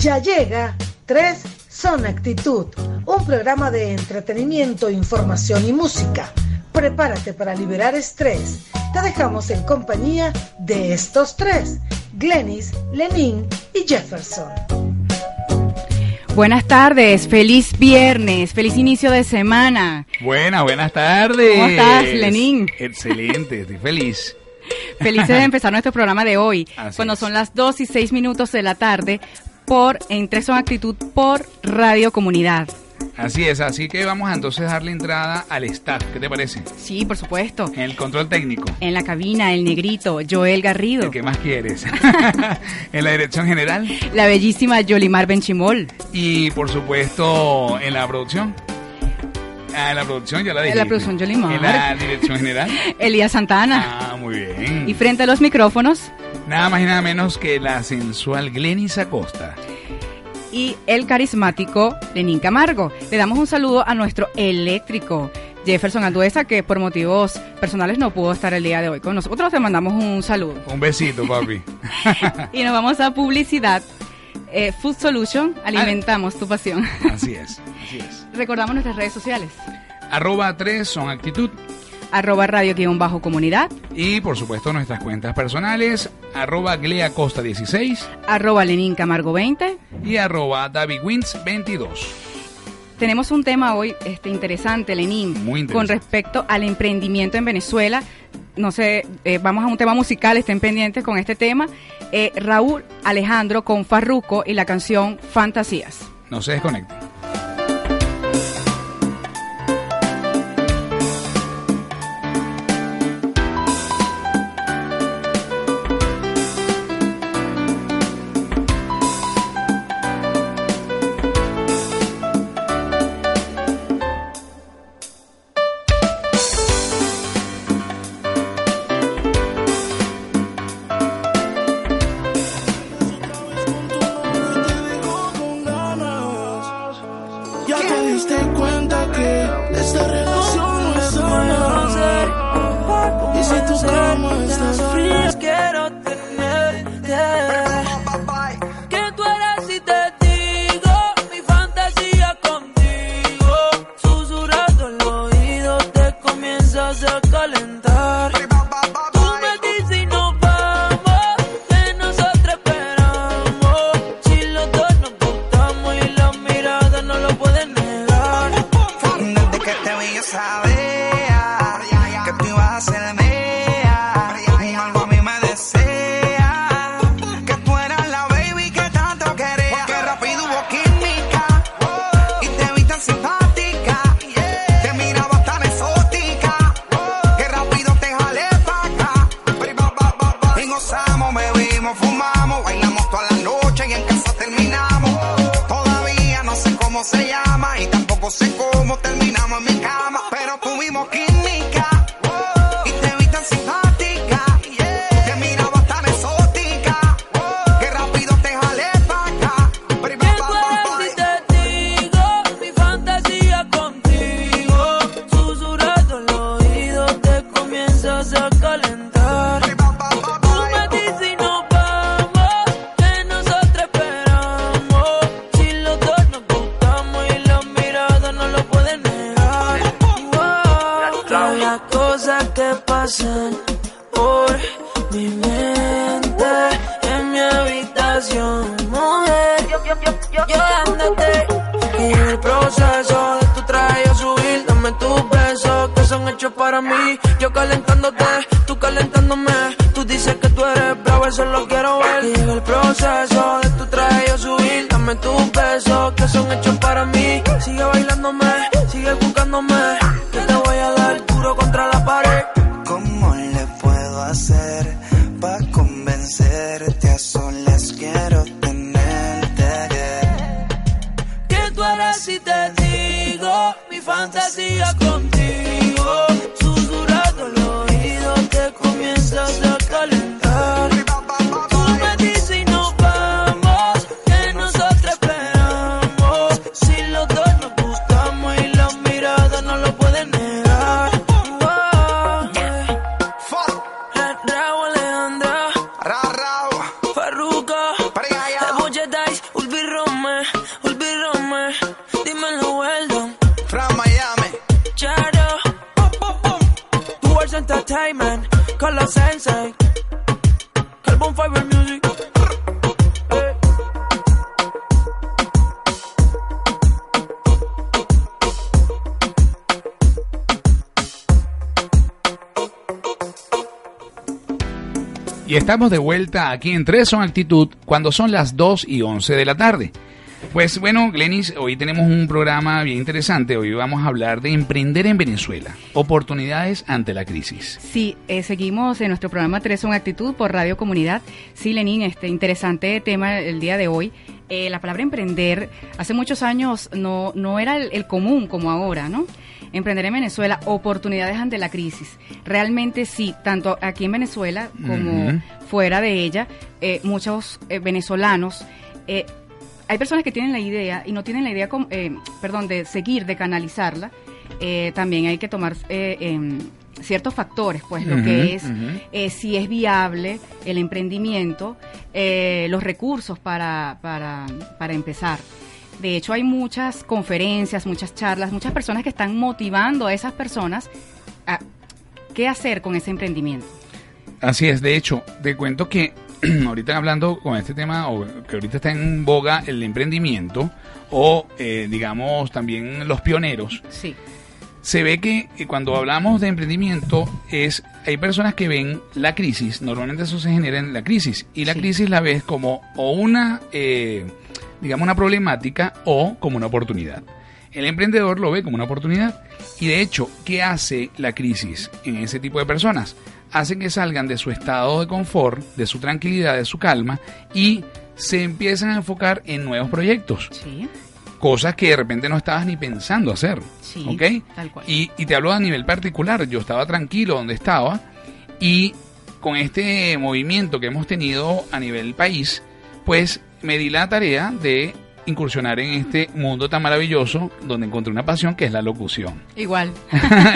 Ya llega 3 Son Actitud, un programa de entretenimiento, información y música. Prepárate para liberar estrés. Te dejamos en compañía de estos tres, Glenis, Lenin y Jefferson. Buenas tardes, feliz viernes, feliz inicio de semana. Buenas, buenas tardes. ¿Cómo estás, Lenin? Excelente, estoy feliz. Felices de empezar nuestro programa de hoy, Así cuando es. son las 2 y 6 minutos de la tarde, por en Tres Son Actitud por Radio Comunidad. Así es, así que vamos a entonces darle entrada al staff. ¿Qué te parece? Sí, por supuesto. En el control técnico. En la cabina, el negrito, Joel Garrido. El que más quieres. en la dirección general. La bellísima Yolimar Benchimol. Y por supuesto en la producción. Ah, la producción ya la dije. En la producción, Yolimar. En la dirección general. Elías Santana. Ah, muy bien. Y frente a los micrófonos, Nada más y nada menos que la sensual Glenis Acosta. y el carismático Lenín Camargo. Le damos un saludo a nuestro eléctrico Jefferson Anduesa, que por motivos personales no pudo estar el día de hoy con nosotros. Te mandamos un saludo. Un besito, papi. Y nos vamos a publicidad. Eh, Food Solution, alimentamos tu pasión. así es, así es. Recordamos nuestras redes sociales. Arroba 3 son actitud. Arroba radio guion bajo comunidad. Y por supuesto nuestras cuentas personales, arroba gleacosta16 Arroba Lenín Camargo 20. y arroba davidwins22. Tenemos un tema hoy este, interesante, Lenín, Muy interesante. con respecto al emprendimiento en Venezuela. No sé, eh, vamos a un tema musical, estén pendientes con este tema. Eh, Raúl Alejandro con Farruco y la canción Fantasías. No se desconecten. Mujer. Yo dándote y el proceso de tu traje a subir, dame tus besos que son hechos para mí. Yo calentándote, estamos de vuelta aquí en Tres Son Actitud cuando son las 2 y 11 de la tarde. Pues bueno, Glenis, hoy tenemos un programa bien interesante. Hoy vamos a hablar de emprender en Venezuela, oportunidades ante la crisis. Sí, eh, seguimos en nuestro programa Tres son Actitud por Radio Comunidad. Sí, Lenín, este interesante tema el día de hoy. Eh, la palabra emprender hace muchos años no, no era el, el común como ahora, ¿no? Emprender en Venezuela, oportunidades ante la crisis. Realmente sí, tanto aquí en Venezuela como fuera de ella, eh, muchos eh, venezolanos eh, hay personas que tienen la idea y no tienen la idea, eh, perdón, de seguir, de canalizarla. Eh, también hay que tomar eh, em, ciertos factores, pues lo que es eh, si es viable el emprendimiento, eh, los recursos para, para, para empezar. De hecho, hay muchas conferencias, muchas charlas, muchas personas que están motivando a esas personas a qué hacer con ese emprendimiento. Así es, de hecho, te cuento que ahorita hablando con este tema, o que ahorita está en boga el emprendimiento, o eh, digamos también los pioneros, Sí. se ve que eh, cuando hablamos de emprendimiento es hay personas que ven la crisis, normalmente eso se genera en la crisis, y la Sí. crisis la ves como o una, eh, digamos, una problemática o como una oportunidad. El emprendedor lo ve como una oportunidad. Y de hecho, ¿qué hace la crisis en ese tipo de personas? Hace que salgan de su estado de confort, de su tranquilidad, de su calma y se empiezan a enfocar en nuevos proyectos Sí, cosas que de repente no estabas ni pensando hacer. sí, ¿Ok? tal cual. Y, y te hablo a nivel particular. Yo estaba tranquilo donde estaba y con este movimiento que hemos tenido a nivel país, pues me di la tarea de incursionar en este mundo tan maravilloso donde encontré una pasión que es la locución. Igual.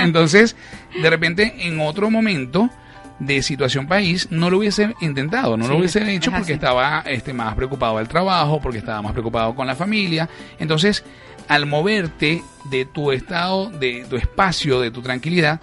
Entonces, de repente, en otro momento de situación país, no lo hubiese intentado, no lo hubiese es hecho porque así. estaba este, más preocupado del trabajo, porque estaba más preocupado con la familia. Entonces, al moverte de tu estado, de tu espacio, de tu tranquilidad,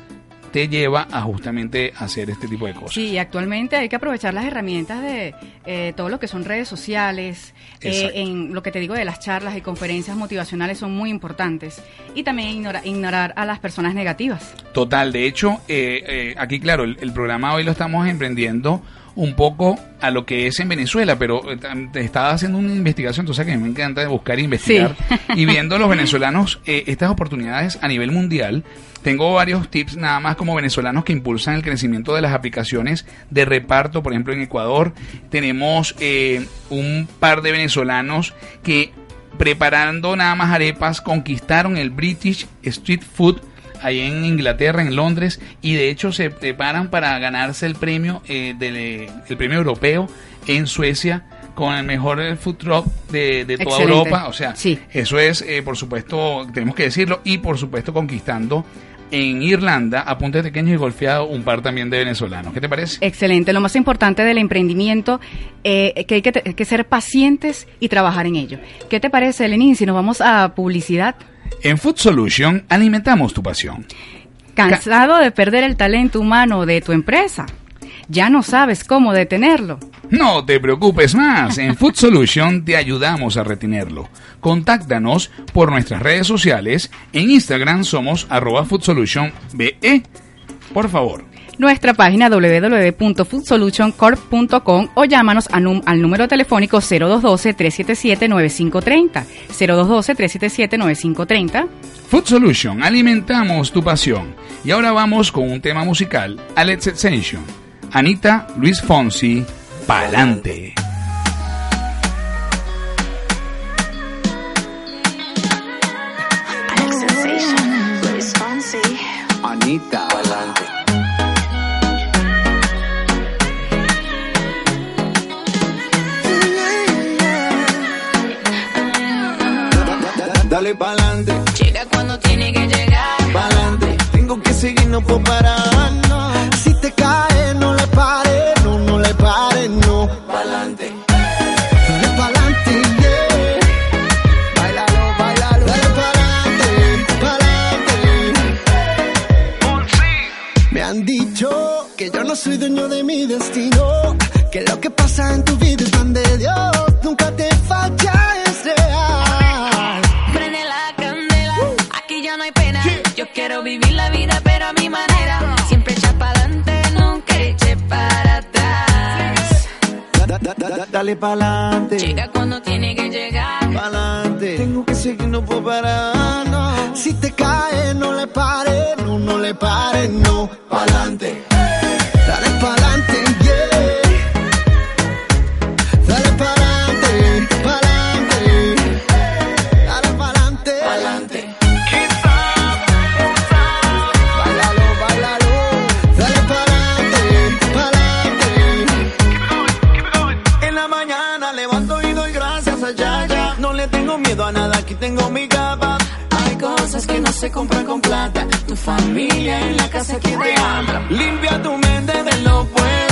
te lleva a justamente hacer este tipo de cosas. Sí, actualmente hay que aprovechar las herramientas de eh, todo lo que son redes sociales, eh, en lo que te digo de las charlas y conferencias motivacionales son muy importantes. Y también ignora- ignorar a las personas negativas. Total, de hecho, eh, eh, aquí claro, el, el programa hoy lo estamos emprendiendo un poco a lo que es en Venezuela, pero eh, estaba haciendo una investigación, tú sabes que me encanta buscar e investigar, Sí. y viendo los venezolanos eh, estas oportunidades a nivel mundial, tengo varios tips nada más como venezolanos que impulsan el crecimiento de las aplicaciones de reparto, por ejemplo en Ecuador tenemos eh, un par de venezolanos que preparando nada más arepas conquistaron el British Street Food ahí en Inglaterra, en Londres, y de hecho se preparan para ganarse el premio eh, del el premio europeo en Suecia con el mejor food truck de, de toda Excelente. Europa. O sea, Sí. eso es, eh, por supuesto, tenemos que decirlo, y por supuesto conquistando en Irlanda a punta de pequeños y golpeado un par también de venezolanos. ¿Qué te parece? Excelente. Lo más importante del emprendimiento eh, que hay que, que ser pacientes y trabajar en ello. ¿Qué te parece, Lenín, si nos vamos a publicidad? En Food Solution alimentamos tu pasión. ¿Cansado de perder el talento humano de tu empresa? ¿Ya no sabes cómo detenerlo? No te preocupes más, en Food Solution te ayudamos a retenerlo. Contáctanos por nuestras redes sociales, en Instagram somos arroba Food Solution BE. Por favor, Nuestra página www.foodsolutioncorp.com o llámanos a num- al número telefónico 0212-377-9530. 0212-377-9530. Food Solution, alimentamos tu pasión. Y ahora vamos con un tema musical, Alex Sensation. Anita, Luis Fonsi, Pa'lante. Anita. Dale pa'lante, Llega cuando tiene que llegar. pa'lante. Tengo que seguir, no puedo parar. no. Si te caes, no le pares, no, no le pares, no. Pa'lante. Dale pa'lante, yeah. Bailalo, bailalo. Dale pa'lante, pa'lante. Me han dicho que yo no soy dueño de mi destino. Que lo que pasa en tu vida es pan de Dios. Nunca te falla, dale pa'lante. Llega cuando tiene que llegar. pa'lante. Tengo que seguir, no puedo parar. no. Si te caes, no le pares, no, no le pares, no. Pa'lante. En la casa que te ama. Limpia tu mente del no puedo.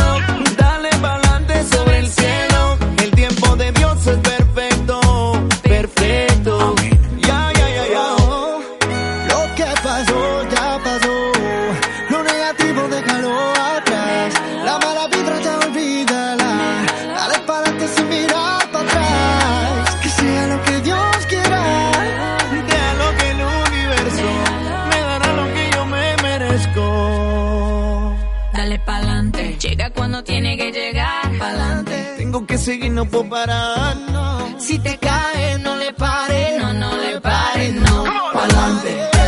Tiene que llegar. Pa'lante. Tengo que seguir, no puedo parar. no. Si te caes, no le pares. No, no le pares, no. Pa'lante.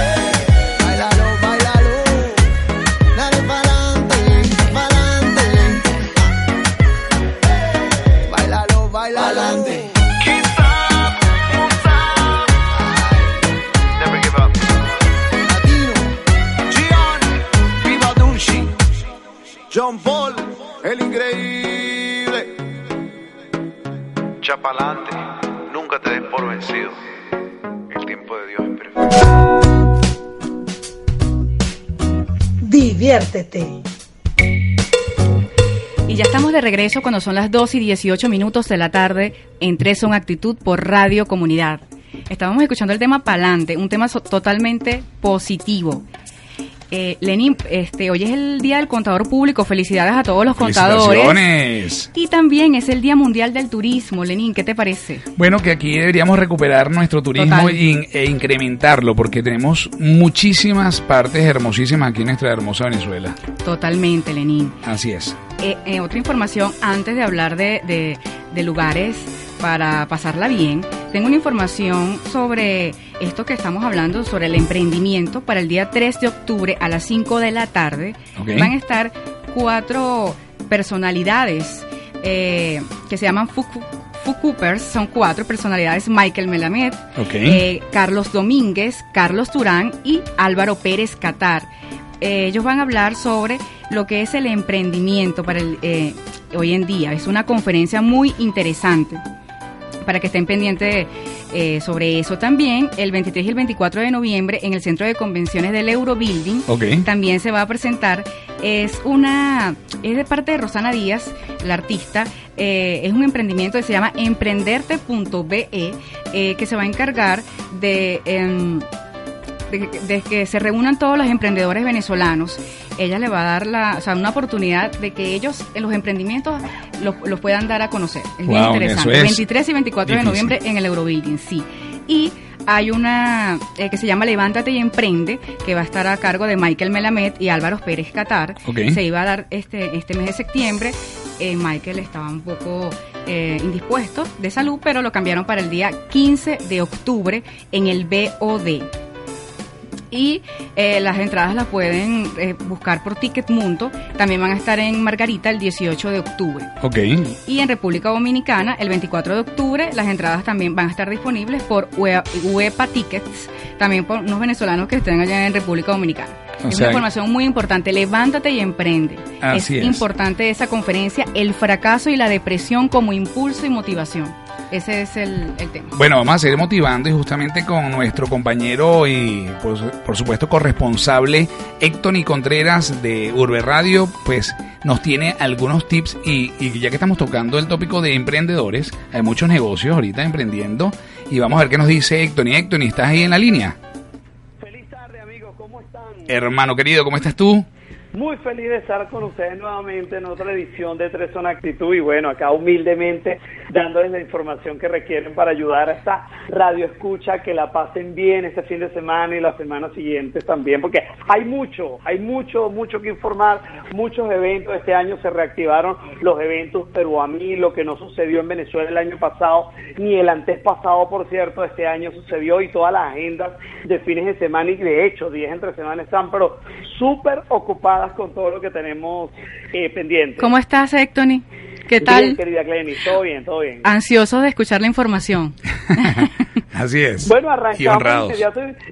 Y ya estamos de regreso cuando son las 2 y 18 minutos de la tarde en Tres Son Actitud por Radio Comunidad. Estábamos escuchando el tema Palante, un tema totalmente positivo. Eh, Lenin, este, hoy es el Día del Contador Público. Felicidades a todos los contadores. Y también es el Día Mundial del Turismo. Lenin, ¿qué te parece? Bueno, que aquí deberíamos recuperar nuestro turismo in- e incrementarlo, porque tenemos muchísimas partes hermosísimas aquí en nuestra hermosa Venezuela. Totalmente, Lenin. Así es. Eh, eh, otra información, antes de hablar de, de- de lugares para pasarla bien, tengo una información sobre esto que estamos hablando, sobre el emprendimiento. Para el día 3 de octubre a las 5 de la tarde Ok. van a estar cuatro personalidades eh, que se llaman Fuku. Coopers son cuatro personalidades, Michael Melamed, eh, Carlos Domínguez, Carlos Turán y Álvaro Pérez Catar. Eh, ellos van a hablar sobre lo que es el emprendimiento para el, eh, hoy en día. Es una conferencia muy interesante para que estén pendientes eh, sobre eso también. El 23 y el 24 de noviembre en el Centro de Convenciones del Eurobuilding Ok. también se va a presentar. Es una es de parte de Rosana Díaz, la artista. Eh, es un emprendimiento que se llama emprenderte.be eh, que se va a encargar de... de, de que se reúnan todos los emprendedores venezolanos, ella le va a dar la, o sea, una oportunidad de que ellos en los emprendimientos los, los puedan dar a conocer. Es bien interesante. eso es 23 y 24 de noviembre en el Eurobuilding, sí. Y hay una eh, que se llama Levántate y Emprende, que va a estar a cargo de Michael Melamed y Álvaro Pérez Catar. Ok. Se iba a dar este, este mes de septiembre. Eh, Michael estaba un poco eh, indispuesto de salud, pero lo cambiaron para el día 15 de octubre en el BOD. Y eh, las entradas las pueden eh, buscar por Ticketmundo. También van a estar en Margarita el 18 de octubre. Ok. Y en República Dominicana, el 24 de octubre, las entradas también van a estar disponibles por Ue- UEPA Tickets, también por unos venezolanos que estén allá en República Dominicana. O es sea- una información muy importante. Levántate y emprende. Así es. importante esa conferencia, el fracaso y la depresión como impulso y motivación. Ese es el, el tema. Bueno, vamos a seguir motivando y justamente con nuestro compañero y por, por supuesto corresponsable Héctor Contreras de Urbe Radio, pues nos tiene algunos tips y, y ya que estamos tocando el tópico de emprendedores, hay muchos negocios ahorita emprendiendo y vamos a ver qué nos dice Héctor. Y Héctor, ¿estás ahí en la línea? Feliz tarde, amigos. ¿Cómo están? Hermano querido, ¿cómo estás tú? Muy feliz de estar con ustedes nuevamente en otra edición de Tres Zona Actitud y bueno, acá humildemente dándoles la información que requieren para ayudar a esta radio escucha, que la pasen bien este fin de semana y las semanas siguientes también, porque hay mucho, hay mucho, mucho que informar, muchos eventos, este año se reactivaron los eventos, pero a mí lo que no sucedió en Venezuela el año pasado, ni el antes pasado, por cierto, este año sucedió y todas las agendas de fines de semana y de hecho, 10 entre semana están, pero súper ocupadas con todo lo que tenemos eh, pendiente. ¿Cómo estás, Héctoni? ¿Qué Bien, tal? querida Glenny, todo bien, todo bien. Ansiosos de escuchar la información. Así es. Bueno, arrancamos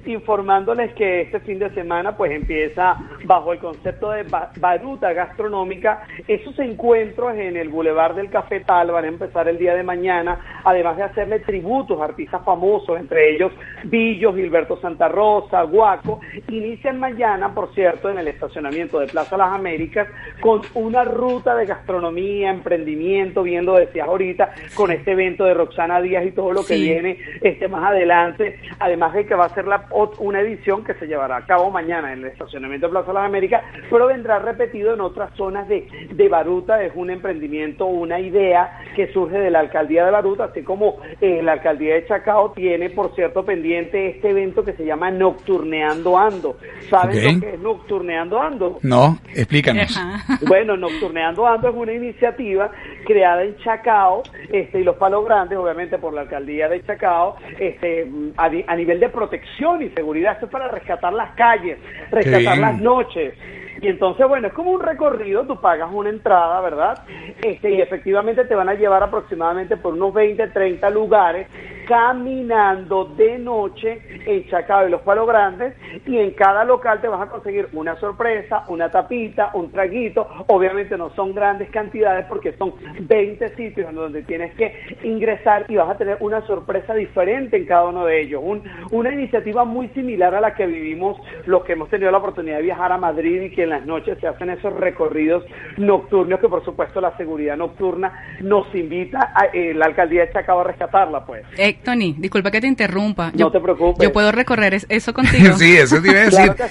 informándoles que este fin de semana pues empieza bajo el concepto de ba- baruta gastronómica. Esos encuentros en el Boulevard del Cafetal van a empezar el día de mañana, además de hacerle tributos a artistas famosos, entre ellos Billo, Gilberto Santa Rosa, Guaco. Inician mañana, por cierto, en el estacionamiento de Plaza Las Américas con una ruta de gastronomía, emprendimiento, viendo, decías ahorita, con este evento de Roxana Díaz y todo lo que Sí. viene este más adelante, además de que va a ser la, una edición que se llevará a cabo mañana en el estacionamiento de Plaza Las Américas, pero vendrá repetido en otras zonas de, de Baruta, es un emprendimiento, una idea que surge de la alcaldía de Baruta, así como eh, la alcaldía de Chacao tiene, por cierto, pendiente este evento que se llama Nocturneando Ando. ¿Saben lo que es Nocturneando Ando? No, explícanos. Bueno, Nocturneando Ando es una iniciativa creada en Chacao este, y los Palos Grandes, obviamente por la alcaldía de Chacao, este, a, a nivel de protección y seguridad. Esto es para rescatar las calles, rescatar las noches. Y entonces, bueno, es como un recorrido, tú pagas una entrada, ¿verdad? Este, y efectivamente te van a llevar aproximadamente por unos 20, 30 lugares caminando de noche en Chacao y los Palos Grandes y en cada local te vas a conseguir una sorpresa, una tapita, un traguito. Obviamente no son grandes cantidades porque son 20 sitios en donde tienes que ingresar y vas a tener una sorpresa diferente en cada uno de ellos. Un- una iniciativa muy similar a la que vivimos los que hemos tenido la oportunidad de viajar a Madrid y que en las noches se hacen esos recorridos nocturnos que por supuesto la seguridad nocturna nos invita a eh, la alcaldía de Chacao a rescatarla pues. Héctoni, disculpa que te interrumpa. No te preocupes. Yo puedo recorrer es- eso contigo. sí, eso te iba a decir. Claro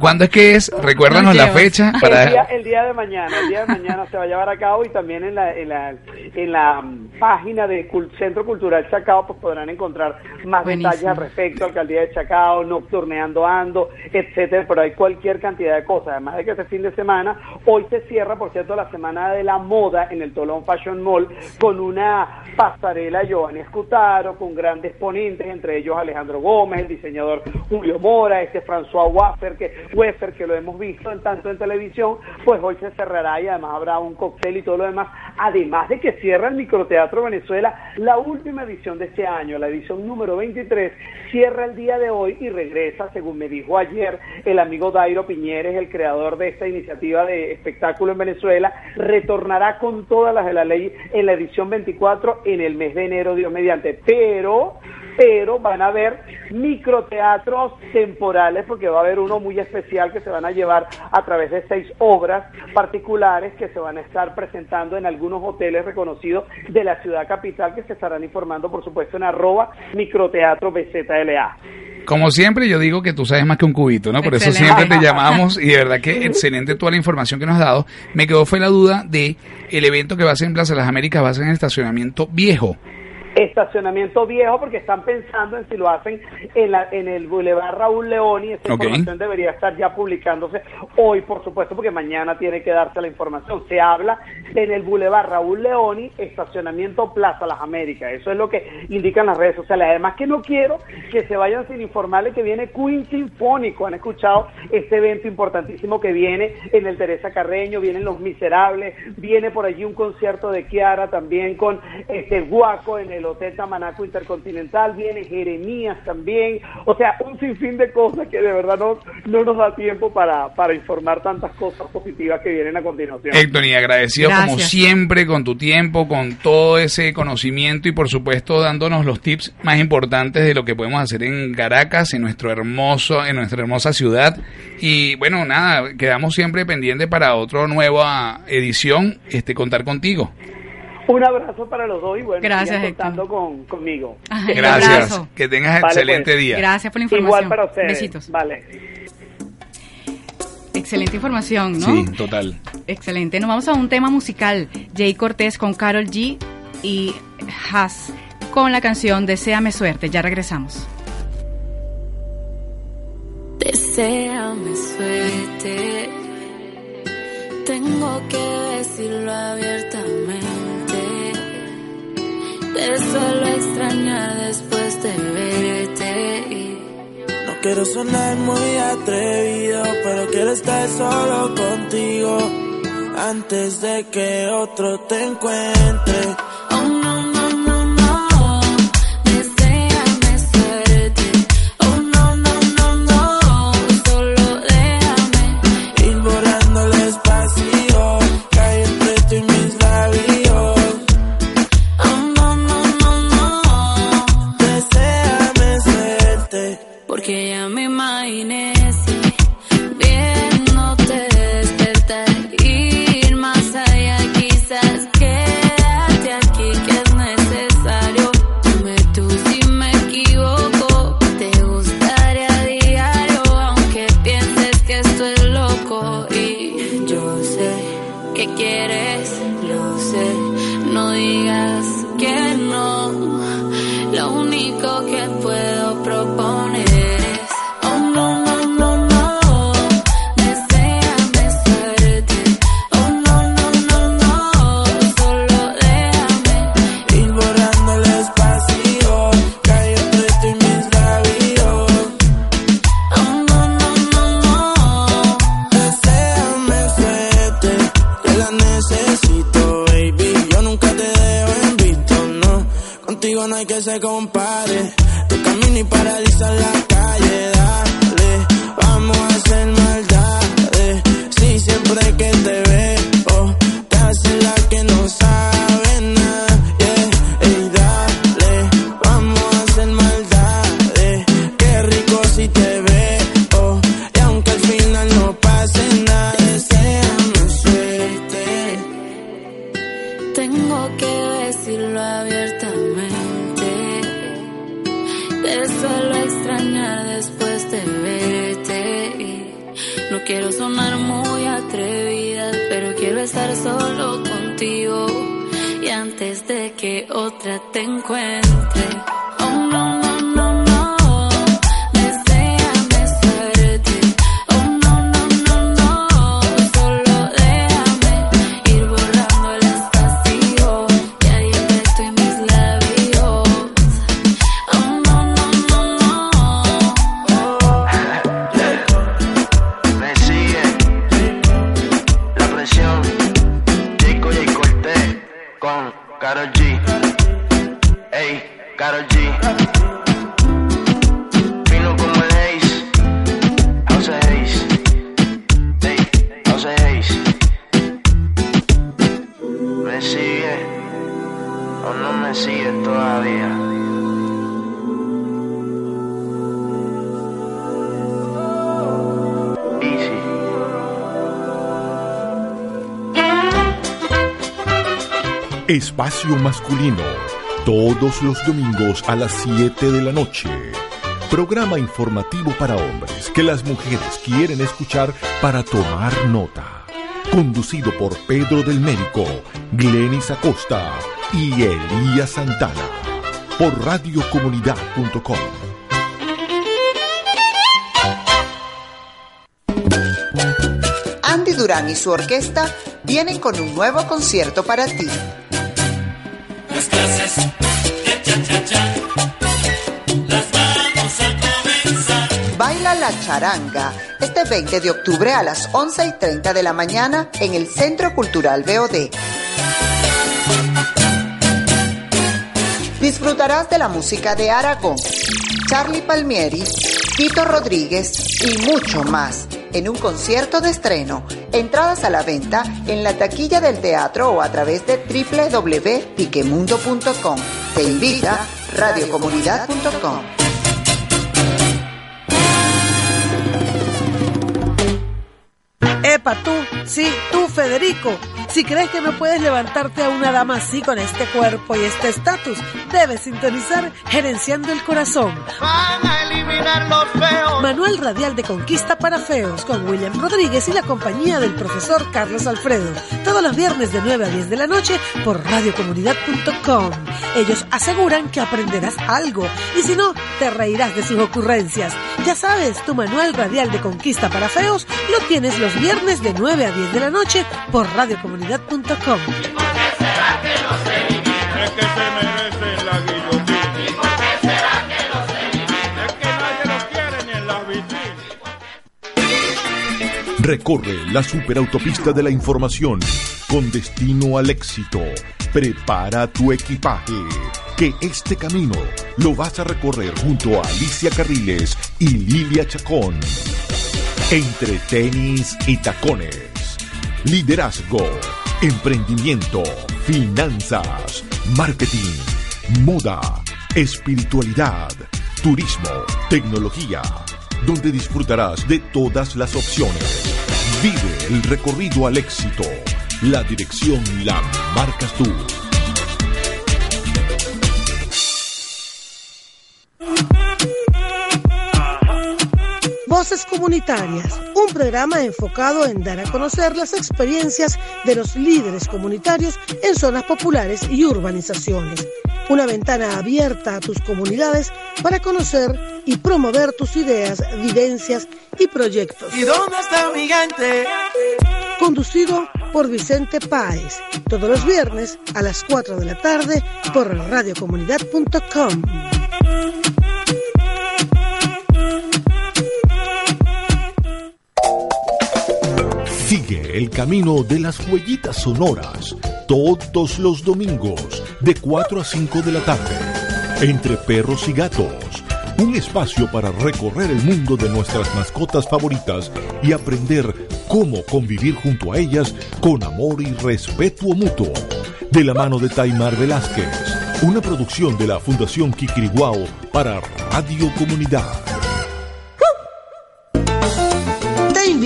¿Cuándo es que es? Recuérdanos Nos la fecha El, día, para... el día de mañana, el día de mañana se va a llevar a cabo y también en la, en la, en la mm, página de Cul- Centro Cultural Chacao pues podrán encontrar más Buenísimo. detalles al respecto, Alcaldía de Chacao, Nocturneando Ando, etcétera, pero hay cualquier cantidad de cosas, además de que este fin de semana, hoy se cierra, por cierto, la Semana de la Moda en el Tolón Fashion Mall con una pasarela Giovanni Con grandes ponentes, entre ellos Alejandro Gómez, el diseñador Julio Mora, este François Waffer, que, que lo hemos visto en tanto en televisión, pues hoy se cerrará y además habrá un cóctel y todo lo demás, además de que cierra el Microteatro Venezuela, la última edición de este año, la edición número 23, cierra el día de hoy y regresa, según me dijo ayer el amigo Dairo Piñeres, el creador de esta iniciativa de espectáculo en Venezuela, retornará con todas las de la ley en la edición 24 en el mes de enero, Dios mediante, pero pero van a haber microteatros temporales porque va a haber uno muy especial que se van a llevar a través de seis obras particulares que se van a estar presentando en algunos hoteles reconocidos de la ciudad capital que se estarán informando por supuesto en arroba microteatro BZLA. Como siempre, yo digo que tú sabes más que un cubito, ¿no? Por eso siempre te llamamos y de verdad que excelente toda la información que nos has dado. Me quedó fue la duda de el evento que va a ser en Plaza de las Américas, va a ser en el estacionamiento viejo. Estacionamiento viejo porque están pensando en si lo hacen en, la, en el Boulevard Raúl León y esa información debería estar ya publicándose hoy, por supuesto, porque mañana tiene que darse la información. Se habla en el Boulevard Raúl Leoni, estacionamiento Plaza Las Américas. Eso es lo que indican las redes sociales. Además que no quiero que se vayan sin informarles que viene Queen Sinfónico. Han escuchado este evento importantísimo que viene en el Teresa Carreño, vienen Los Miserables, viene por allí un concierto de Kiara también con este Guaco en el Hotel Tamanaco Intercontinental, viene Jeremías también. O sea, un sinfín de cosas que de verdad no, no nos da tiempo para, para informar tantas cosas positivas que vienen a continuación. Héctor, y agradecido como siempre con tu tiempo, con todo ese conocimiento y por supuesto dándonos los tips más importantes de lo que podemos hacer en Caracas, en nuestro hermoso, en nuestra hermosa ciudad. Y bueno, nada, quedamos siempre pendientes para otra nueva edición, este contar contigo. Un abrazo para los dos y bueno, Gracias, contando con, conmigo. Ajá, Gracias. Que tengas Vale, excelente pues. día. Gracias por la información. Igual para ustedes. Besitos. Vale. Excelente información, ¿no? Sí, total. Excelente. Nos vamos a un tema musical. Jay Cortés con Carol G y Haas con la canción Deseame suerte. Ya regresamos. Deseame suerte. Tengo que decirlo abiertamente. Te suelo extrañar después de verte. No quiero sonar muy atrevido, pero quiero estar solo contigo antes de que otro te encuentre. Todos los domingos a las 7 de la noche. Programa informativo para hombres que las mujeres quieren escuchar para tomar nota. Conducido por Pedro del Médico, Glenis Acosta y Elías Santana. por radiocomunidad.com. Andy Durán y su orquesta vienen con un nuevo concierto para ti. Las clases Baila la charanga este 20 de octubre a las 11 y 30 de la mañana en el Centro Cultural BOD. Disfrutarás de la música de Aragón, Charlie Palmieri, Tito Rodríguez y mucho más en un concierto de estreno. Entradas a la venta en la taquilla del teatro o a través de www.piquemundo.com. Te invita radiocomunidad.com. Epa, tú, sí, tú, Federico. Si crees que no puedes levantarte a una dama así con este cuerpo y este estatus, debes sintonizar Gerenciando el Corazón. Van a eliminar los feos. Manual Radial de Conquista para Feos con William Rodríguez y la compañía del profesor Carlos Alfredo. Todos los viernes de 9 a 10 de la noche por radiocomunidad.com. Ellos aseguran que aprenderás algo y si no, te reirás de sus ocurrencias. Ya sabes, tu Manual Radial de Conquista para Feos lo tienes los viernes de 9 a 10 de la noche por radiocomunidad.com. Es Recorre la superautopista de la información con destino al éxito. Prepara tu equipaje, que este camino lo vas a recorrer junto a Alicia Carriles y Lilia Chacón. Entre tenis y tacones. Liderazgo, emprendimiento, finanzas, marketing, moda, espiritualidad, turismo, tecnología, donde disfrutarás de todas las opciones. Vive el recorrido al éxito. La dirección la marcas tú. Voces Comunitarias, un programa enfocado en dar a conocer las experiencias de los líderes comunitarios en zonas populares y urbanizaciones. Una ventana abierta a tus comunidades para conocer y promover tus ideas, vivencias y proyectos. ¿Y dónde está mi gente? Conducido por Vicente Páez, todos los viernes a las 4 de la tarde por radiocomunidad.com. el camino de las huellitas sonoras todos los domingos de 4 a 5 de la tarde. Entre perros y gatos. Un espacio para recorrer el mundo de nuestras mascotas favoritas y aprender cómo convivir junto a ellas con amor y respeto mutuo. De la mano de Taimar Velázquez. Una producción de la Fundación Kikiriguao para Radio Comunidad.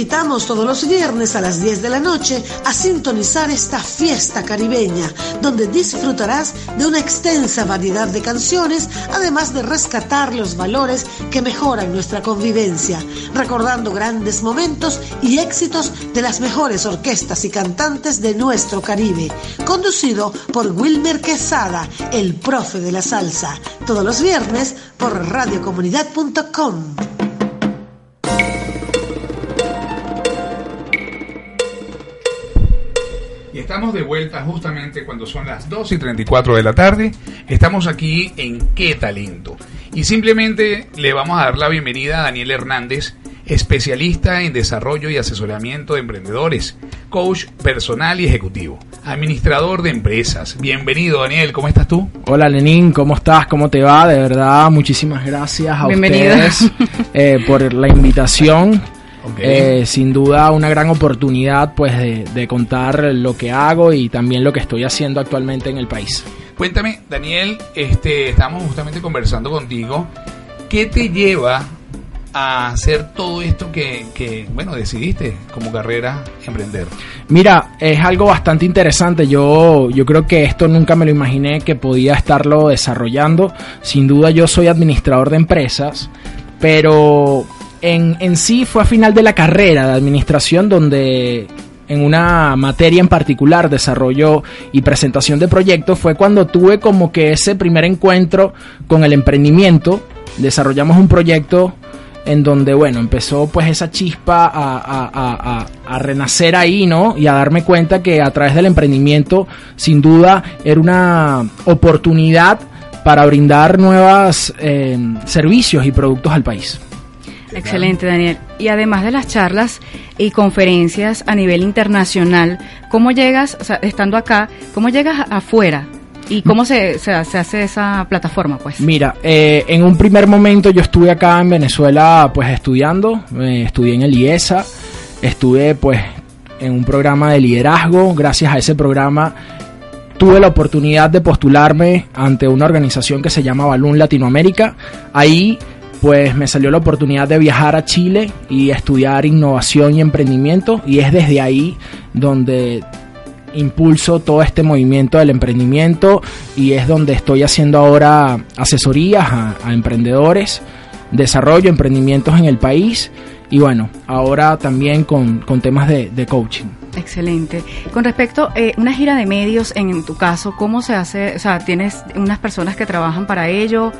Invitamos todos los viernes a las 10 de la noche a sintonizar esta fiesta caribeña, donde disfrutarás de una extensa variedad de canciones, además de rescatar los valores que mejoran nuestra convivencia, recordando grandes momentos y éxitos de las mejores orquestas y cantantes de nuestro Caribe, conducido por Wilmer Quesada, el profe de la salsa, todos los viernes por radiocomunidad.com. estamos de vuelta justamente cuando son las 2 y 34 de la tarde. Estamos aquí en Qué Talento. Y simplemente le vamos a dar la bienvenida a Daniel Hernández, especialista en desarrollo y asesoramiento de emprendedores, coach personal y ejecutivo, administrador de empresas. Bienvenido Daniel, ¿cómo estás tú? Hola Lenín, ¿cómo estás? ¿Cómo te va? De verdad, muchísimas gracias a Bienvenido. ustedes eh, por la invitación. Eh, sin duda una gran oportunidad pues de, de contar lo que hago y también lo que estoy haciendo actualmente en el país. Cuéntame, Daniel, este, estamos justamente conversando contigo. ¿Qué te lleva a hacer todo esto que, que, bueno, decidiste como carrera emprender? Mira, es algo bastante interesante. Yo, yo creo que esto nunca me lo imaginé que podía estarlo desarrollando. Sin duda yo soy administrador de empresas, pero en, en sí fue a final de la carrera de administración donde en una materia en particular, desarrollo y presentación de proyectos, fue cuando tuve como que ese primer encuentro con el emprendimiento. Desarrollamos un proyecto en donde, bueno, empezó pues esa chispa a, a- a- renacer ahí, ¿no? Y a darme cuenta que a través del emprendimiento, sin duda, era una oportunidad para brindar nuevos servicios y productos al país. Excelente, Daniel. Y además de las charlas y conferencias a nivel internacional, ¿cómo llegas, o sea, estando acá, cómo llegas afuera? ¿Y cómo se, se, se hace esa plataforma, pues? Mira, eh, en un primer momento yo estuve acá en Venezuela pues estudiando, eh, estudié en el IESA, estuve pues en un programa de liderazgo, gracias a ese programa tuve la oportunidad de postularme ante una organización que se llama Balloon Latinoamérica, ahí pues me salió la oportunidad de viajar a Chile y estudiar innovación y emprendimiento y es desde ahí donde impulso todo este movimiento del emprendimiento y es donde estoy haciendo ahora asesorías a, emprendedores, desarrollo, emprendimientos en el país y bueno, ahora también con, con temas de, de coaching. Excelente. Con respecto a una gira de medios, en tu caso, ¿cómo se hace? O sea, ¿tienes unas personas que trabajan para ello?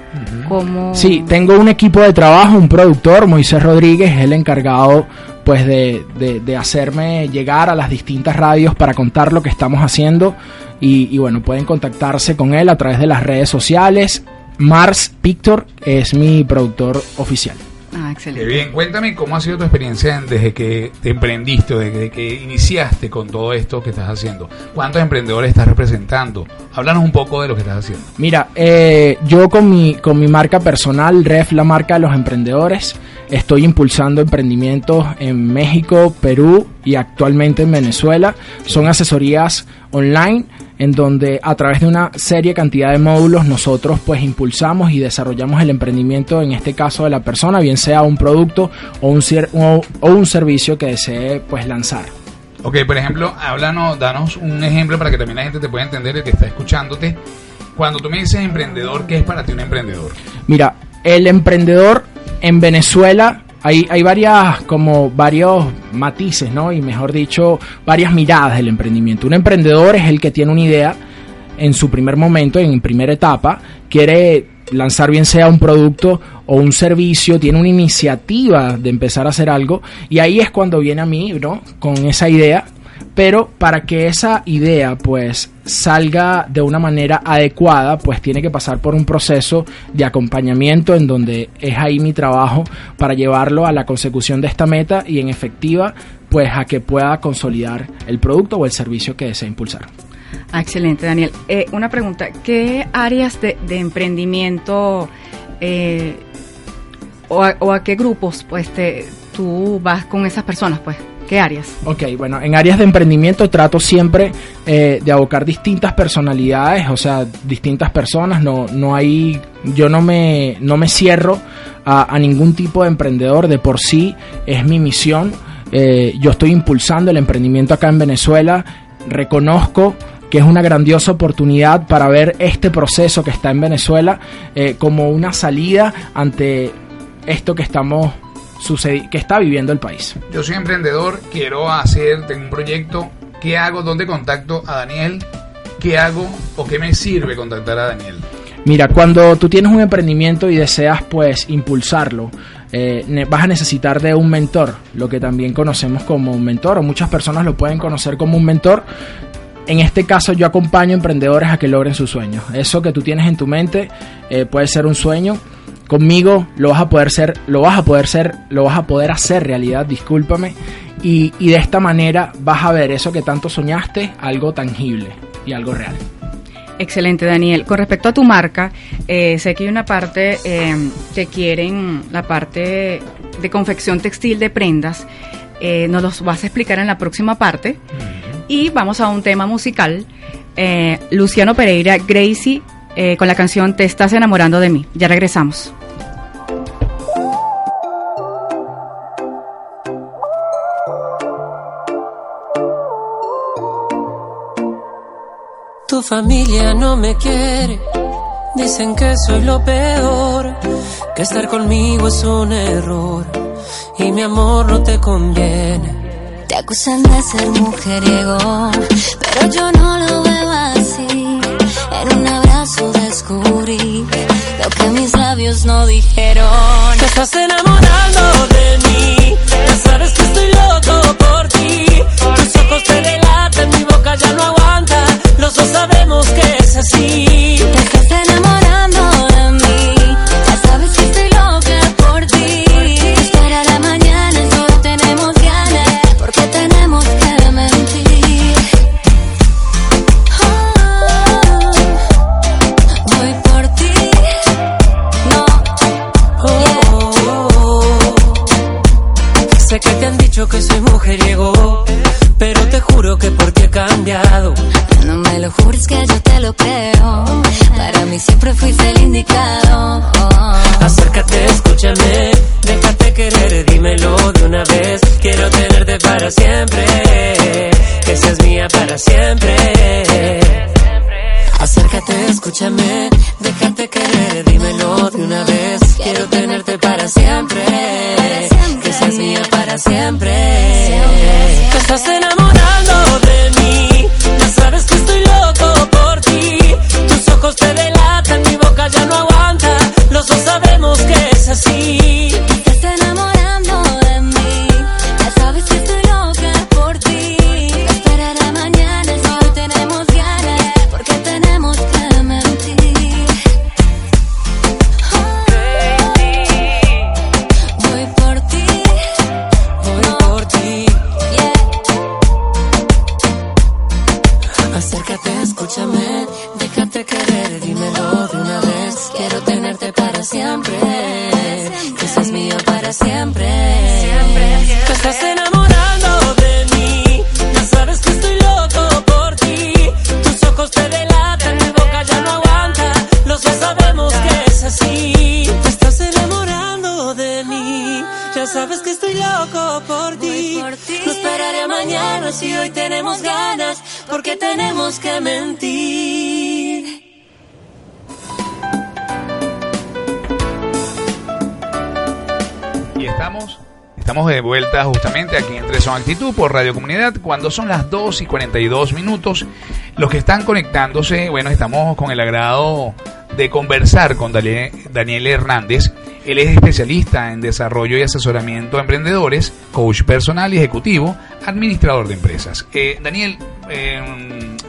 ¿Cómo? Sí, tengo un equipo de trabajo, un productor, Moisés Rodríguez, es el encargado pues de, de- de hacerme llegar a las distintas radios para contar lo que estamos haciendo y, y bueno, pueden contactarse con él a través de las redes sociales. Mars Pictor es mi productor oficial. Ah, excelente. bien, cuéntame cómo ha sido tu experiencia desde que te emprendiste, desde que iniciaste con todo esto que estás haciendo. ¿Cuántos emprendedores estás representando? Háblanos un poco de lo que estás haciendo. Mira, eh, yo con mi, con mi marca personal, Ref, la marca de los emprendedores, estoy impulsando emprendimientos en México, Perú y actualmente en Venezuela. Son asesorías online en donde a través de una serie cantidad de módulos nosotros pues impulsamos y desarrollamos el emprendimiento, en este caso de la persona, bien sea un producto o un, o, o un servicio que desee pues lanzar. Ok, por ejemplo, háblanos, danos un ejemplo para que también la gente te pueda entender, el que está escuchándote. Cuando tú me dices emprendedor, ¿qué es para ti un emprendedor? Mira, el emprendedor en Venezuela hay, hay varias, como varios matices, ¿no? Y mejor dicho, varias miradas del emprendimiento. Un emprendedor es el que tiene una idea en su primer momento, en primera etapa, quiere lanzar bien sea un producto o un servicio, tiene una iniciativa de empezar a hacer algo y ahí es cuando viene a mí, ¿no? Con esa idea pero para que esa idea pues salga de una manera adecuada pues tiene que pasar por un proceso de acompañamiento en donde es ahí mi trabajo para llevarlo a la consecución de esta meta y en efectiva pues a que pueda consolidar el producto o el servicio que desea impulsar. Ah, excelente, Daniel. Eh, una pregunta, ¿qué áreas de, emprendimiento eh, o, a, qué grupos pues tú vas con esas personas? pues? ¿Qué áreas? Ok, bueno, en áreas de emprendimiento trato siempre eh, de abocar distintas personalidades, o sea, distintas personas. No, no hay, yo no me, no me cierro a, ningún tipo de emprendedor. De por sí es mi misión. Eh, yo estoy impulsando el emprendimiento acá en Venezuela. Reconozco que es una grandiosa oportunidad para ver este proceso que está en Venezuela eh, como una salida ante esto que estamos sucedi- que está viviendo el país. Yo soy emprendedor, quiero hacer, tengo un proyecto. ¿Qué hago? ¿Dónde contacto a Daniel? ¿Qué hago o qué me sirve contactar a Daniel? Mira, cuando tú tienes un emprendimiento y deseas pues impulsarlo, eh, vas a necesitar de un mentor, lo que también conocemos como un mentor, o muchas personas lo pueden conocer como un mentor. En este caso yo acompaño emprendedores a que logren sus sueños. Eso que tú tienes en tu mente eh, puede ser un sueño. Conmigo lo vas a poder ser, lo vas a poder ser, lo vas a poder hacer realidad, discúlpame. Y, y de esta manera vas a ver eso que tanto soñaste, algo tangible y algo real. Excelente, Daniel. Con respecto a tu marca, eh, sé que hay una parte eh, que quieren, la parte de confección textil de prendas. Eh, nos los vas a explicar en la próxima parte. Y vamos a un tema musical. Eh, Luciano Pereira, Gracie, eh, con la canción Te estás enamorando de mí. Ya regresamos. Tu familia no me quiere, dicen que soy lo peor, que estar conmigo es un error y mi amor no te conviene. te acusan de ser mujeriego, pero yo no lo veo así. En un abrazo descubrí lo que mis labios no dijeron. Te estás enamorando de mí. Ya sabes que estoy loco por ti. Tus ojos te boca ya no aguanta. Los dos sabemos que es así. Te estás enamorando si hoy tenemos ganas, porque tenemos que mentir. Y estamos, estamos de vuelta justamente aquí en Tres Son Actitud por Radio Comunidad cuando son las 2 y 42 minutos. Los que están conectándose, bueno, estamos con el agrado de conversar con Daniel Hernández. Él es especialista en desarrollo y asesoramiento a emprendedores, coach personal y ejecutivo, administrador de empresas. Eh, Daniel, eh,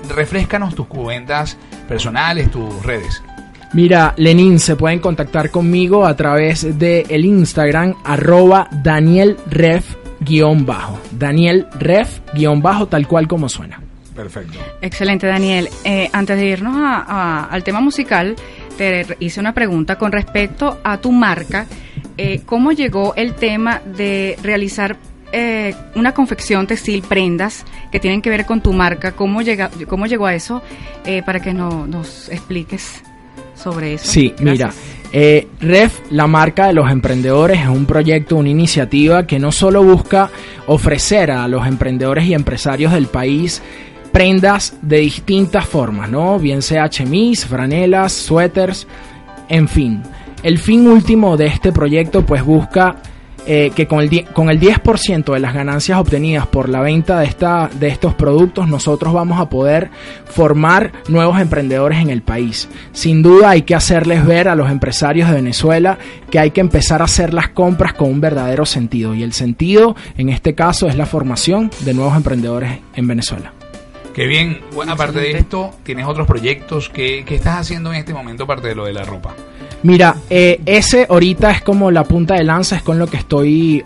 refrescanos tus cuentas personales, tus redes. Mira, Lenin, se pueden contactar conmigo a través de el Instagram arroba danielref guion bajo. Daniel Ref guion bajo, tal cual como suena. Perfecto. Excelente, Daniel. Eh, antes de irnos a- a- al tema musical, te hice una pregunta con respecto a tu marca. Eh, ¿Cómo llegó el tema de realizar eh, una confección textil, prendas que tienen que ver con tu marca? ¿Cómo, llega, cómo llegó a eso? Eh, para que no- nos expliques sobre eso. Sí, Gracias. mira, eh, Ref, la marca de los emprendedores, es un proyecto, una iniciativa que no solo busca ofrecer a los emprendedores y empresarios del país prendas de distintas formas, ¿no? Bien sea chemis, franelas, suéteres, en fin. El fin último de este proyecto pues busca eh, que con el, die- con el 10% de las ganancias obtenidas por la venta de, esta, de estos productos nosotros vamos a poder formar nuevos emprendedores en el país. Sin duda hay que hacerles ver a los empresarios de Venezuela que hay que empezar a hacer las compras con un verdadero sentido y el sentido en este caso es la formación de nuevos emprendedores en Venezuela. Qué bien. Bueno, aparte de esto, ¿tienes otros proyectos? ¿Qué, qué estás haciendo en este momento aparte de lo de la ropa? Mira, eh, ese ahorita es como la punta de lanza, es con lo que estoy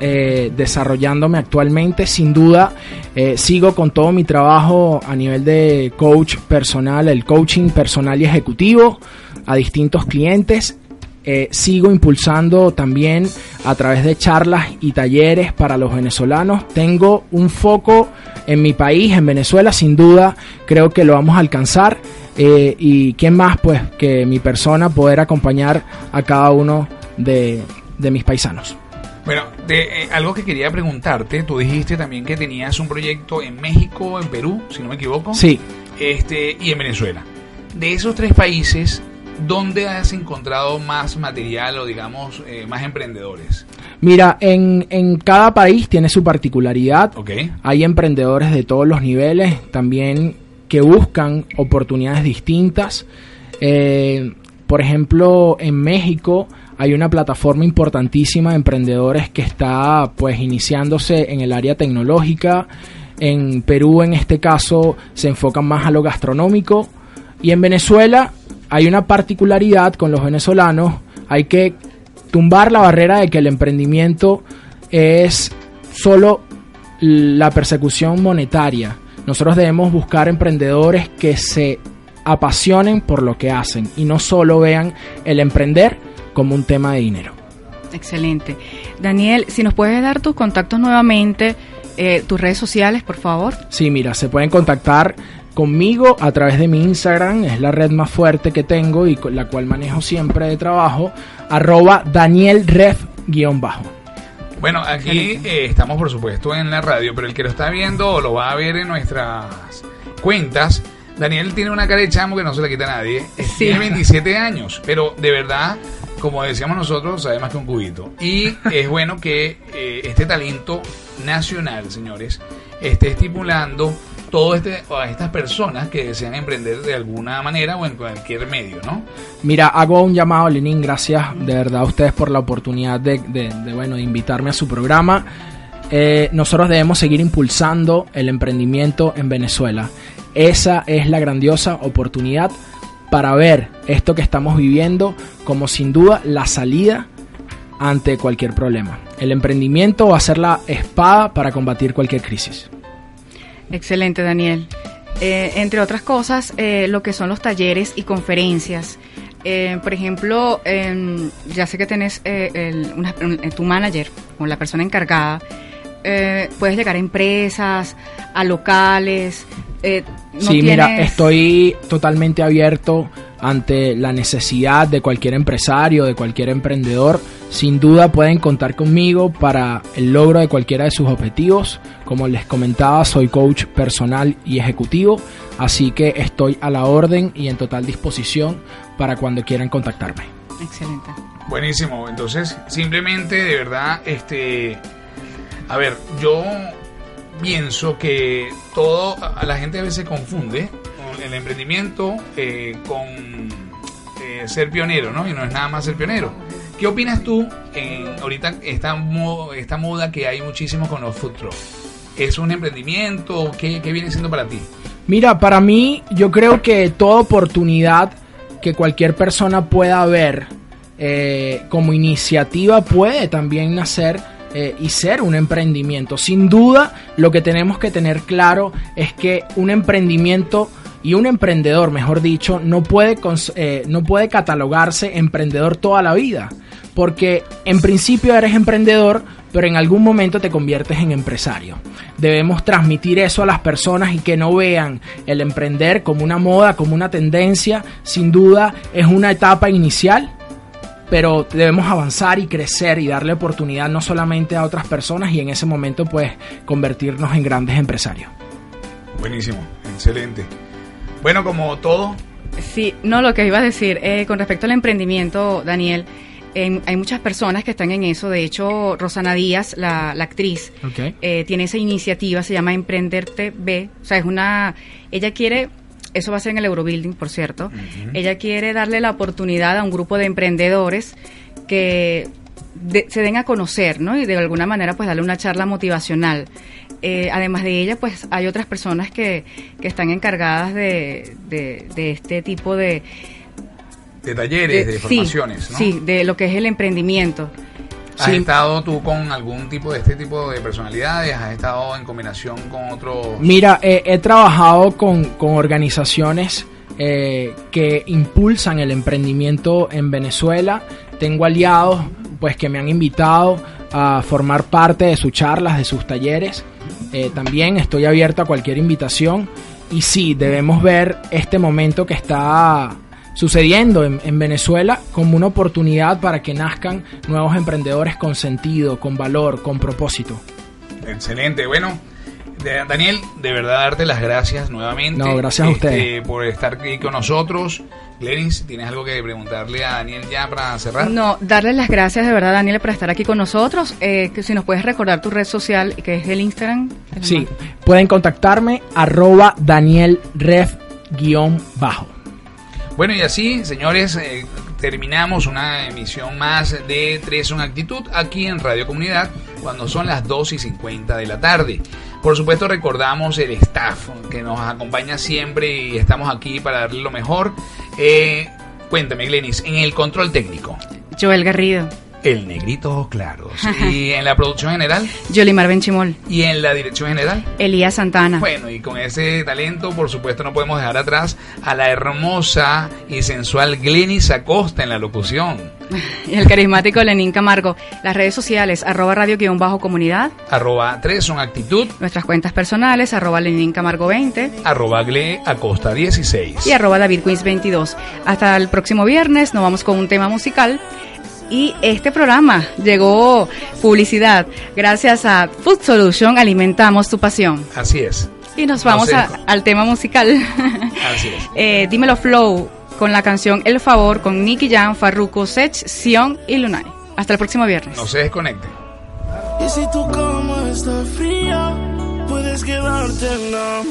eh, desarrollándome actualmente. Sin duda, eh, sigo con todo mi trabajo a nivel de coach personal, el coaching personal y ejecutivo a distintos clientes. Eh, sigo impulsando también a través de charlas y talleres para los venezolanos. Tengo un foco en mi país, en Venezuela, sin duda creo que lo vamos a alcanzar. Eh, y quién más pues que mi persona poder acompañar a cada uno de, de mis paisanos. Bueno, de, eh, algo que quería preguntarte, tú dijiste también que tenías un proyecto en México, en Perú, si no me equivoco. Sí. Este, y en Venezuela. De esos tres países, ¿dónde has encontrado más material o digamos eh, más emprendedores? Mira, en, en cada país tiene su particularidad. Ok. Hay emprendedores de todos los niveles también que buscan oportunidades distintas. Eh, por ejemplo, en México hay una plataforma importantísima de emprendedores que está pues iniciándose en el área tecnológica. En Perú, en este caso, se enfocan más a lo gastronómico. Y en Venezuela hay una particularidad con los venezolanos. Hay que tumbar la barrera de que el emprendimiento es solo la persecución monetaria. Nosotros debemos buscar emprendedores que se apasionen por lo que hacen y no solo vean el emprender como un tema de dinero. Excelente. Daniel, si nos puedes dar tus contactos nuevamente, eh, tus redes sociales, por favor. Sí, mira, se pueden contactar conmigo a través de mi Instagram, es la red más fuerte que tengo y con la cual manejo siempre de trabajo, arroba danielref-bajo. Bueno, aquí eh, estamos por supuesto en la radio, pero el que lo está viendo lo va a ver en nuestras cuentas. Daniel tiene una cara de chamo que no se le quita a nadie. Tiene 27 años, pero de verdad, como decíamos nosotros, sabe más que un cubito. Y es bueno que eh, este talento nacional, señores, esté estimulando todo este a estas personas que desean emprender de alguna manera o en cualquier medio, ¿no? Mira, hago un llamado, Lenín, gracias de verdad a ustedes por la oportunidad de, bueno, de invitarme a su programa. Eh, nosotros debemos seguir impulsando el emprendimiento en Venezuela. Esa es la grandiosa oportunidad para ver esto que estamos viviendo como sin duda la salida ante cualquier problema. El emprendimiento va a ser la espada para combatir cualquier crisis. Excelente, Daniel. Eh, entre otras cosas, eh, lo que son los talleres y conferencias. Eh, por ejemplo, em, ya sé que tenés eh, el- una- eh, tu manager o la persona encargada. eh, puedes llegar a empresas, a locales. eh, no sí, mira, estoy totalmente abierto ante la necesidad de cualquier empresario, de cualquier emprendedor. Sin duda pueden contar conmigo para el logro de cualquiera de sus objetivos. Como les comentaba, soy coach personal y ejecutivo, así que estoy a la orden y en total disposición para cuando quieran contactarme. Excelente. Buenísimo. Entonces, simplemente, de verdad, este. A ver, yo pienso que todo. a La gente a veces confunde con el emprendimiento eh, con eh, ser pionero, ¿no? Y no es nada más ser pionero. ¿Qué opinas tú en ahorita esta, mo- esta moda que hay muchísimo con los food? ¿Es un emprendimiento? ¿Qué, qué viene siendo para ti? Mira, para mí yo creo que toda oportunidad que cualquier persona pueda ver eh, como iniciativa puede también nacer y ser un emprendimiento. Sin duda, lo que tenemos que tener claro es que un emprendimiento y un emprendedor, mejor dicho, no puede, eh, no puede catalogarse emprendedor toda la vida. Porque en principio eres emprendedor, pero en algún momento te conviertes en empresario. Debemos transmitir eso a las personas y que no vean el emprender como una moda, como una tendencia. Sin duda es una etapa inicial, pero debemos avanzar y crecer y darle oportunidad no solamente a otras personas y en ese momento pues convertirnos en grandes empresarios. Buenísimo, excelente. Bueno, como todo, Sí, no, lo que iba a decir, eh, con respecto al emprendimiento, Daniel, em, hay muchas personas que están en eso. De hecho, Rosana Díaz, la, la actriz, eh, tiene esa iniciativa, se llama Emprenderte B. O sea, es una. Ella quiere. Eso va a ser en el Eurobuilding, por cierto. Ella quiere darle la oportunidad a un grupo de emprendedores que de- se den a conocer, ¿no? Y de alguna manera, pues darle una charla motivacional. Eh, además de ella, pues hay otras personas que, que están encargadas de, de, de este tipo de, de talleres, de, sí, formaciones, ¿no? Sí, de lo que es el emprendimiento. ¿Has Sí. estado tú con algún tipo de este tipo de personalidades? ¿Has estado en combinación con otros? Mira, eh, he trabajado con, con organizaciones eh, que impulsan el emprendimiento en Venezuela. Tengo aliados pues que me han invitado a formar parte de sus charlas, de sus talleres. Eh, también estoy abierto a cualquier invitación. Y sí, debemos ver este momento que está sucediendo en, en Venezuela como una oportunidad para que nazcan nuevos emprendedores con sentido, con valor, con propósito. Excelente. Bueno, Daniel, de verdad darte las gracias nuevamente. No, gracias a este, ustedes. Por estar aquí con nosotros. Glenis, ¿tienes algo que preguntarle a Daniel ya para cerrar? No, darle las gracias de verdad, Daniel, por estar aquí con nosotros. Eh, que si nos puedes recordar tu red social, que es el Instagram. el Sí, más- pueden contactarme arroba Daniel Ref guion bajo. Bueno, y así, señores, eh, terminamos una emisión más de Tres Son Actitud aquí en Radio Comunidad cuando son las 2 y 50 de la tarde. Por supuesto, recordamos el staff que nos acompaña siempre y estamos aquí para darle lo mejor. Eh, cuéntame, Glenis, en el control técnico, Joel Garrido, el negrito claros. Y en la producción general Yolimar Benchimol, y en la dirección general. Elías Santana. Bueno, y con ese talento, por supuesto, no podemos dejar atrás a la hermosa y sensual Glenis Acosta en la locución. Y el carismático Lenín Camargo. Las redes sociales, arroba radio guion bajo comunidad. Arroba 3 son actitud, Nuestras cuentas personales, arroba Lenín Camargo 20 arroba Gle Acosta 16. y arroba David Queens 22. Hasta el próximo viernes, nos vamos con un tema musical. Y este programa llegó publicidad. Gracias a Food Solution alimentamos tu pasión. Así es, Y nos No vamos a- al tema musical. así es. Eh, dímelo Flow con la canción El Favor con Nicky Jam, Farruko, Sech, Sion y Lunay. Hasta el próximo viernes. No se desconecte. Y si tu cama está fría, puedes quedarte en la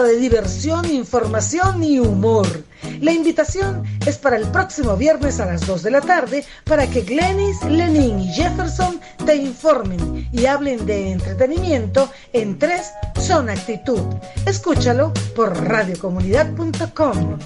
de diversión, información y humor. La invitación es para el próximo viernes a las 2 de la tarde para que Glenis, Lenin y Jefferson te informen y hablen de entretenimiento en tres Son Actitud. Escúchalo por radiocomunidad.com.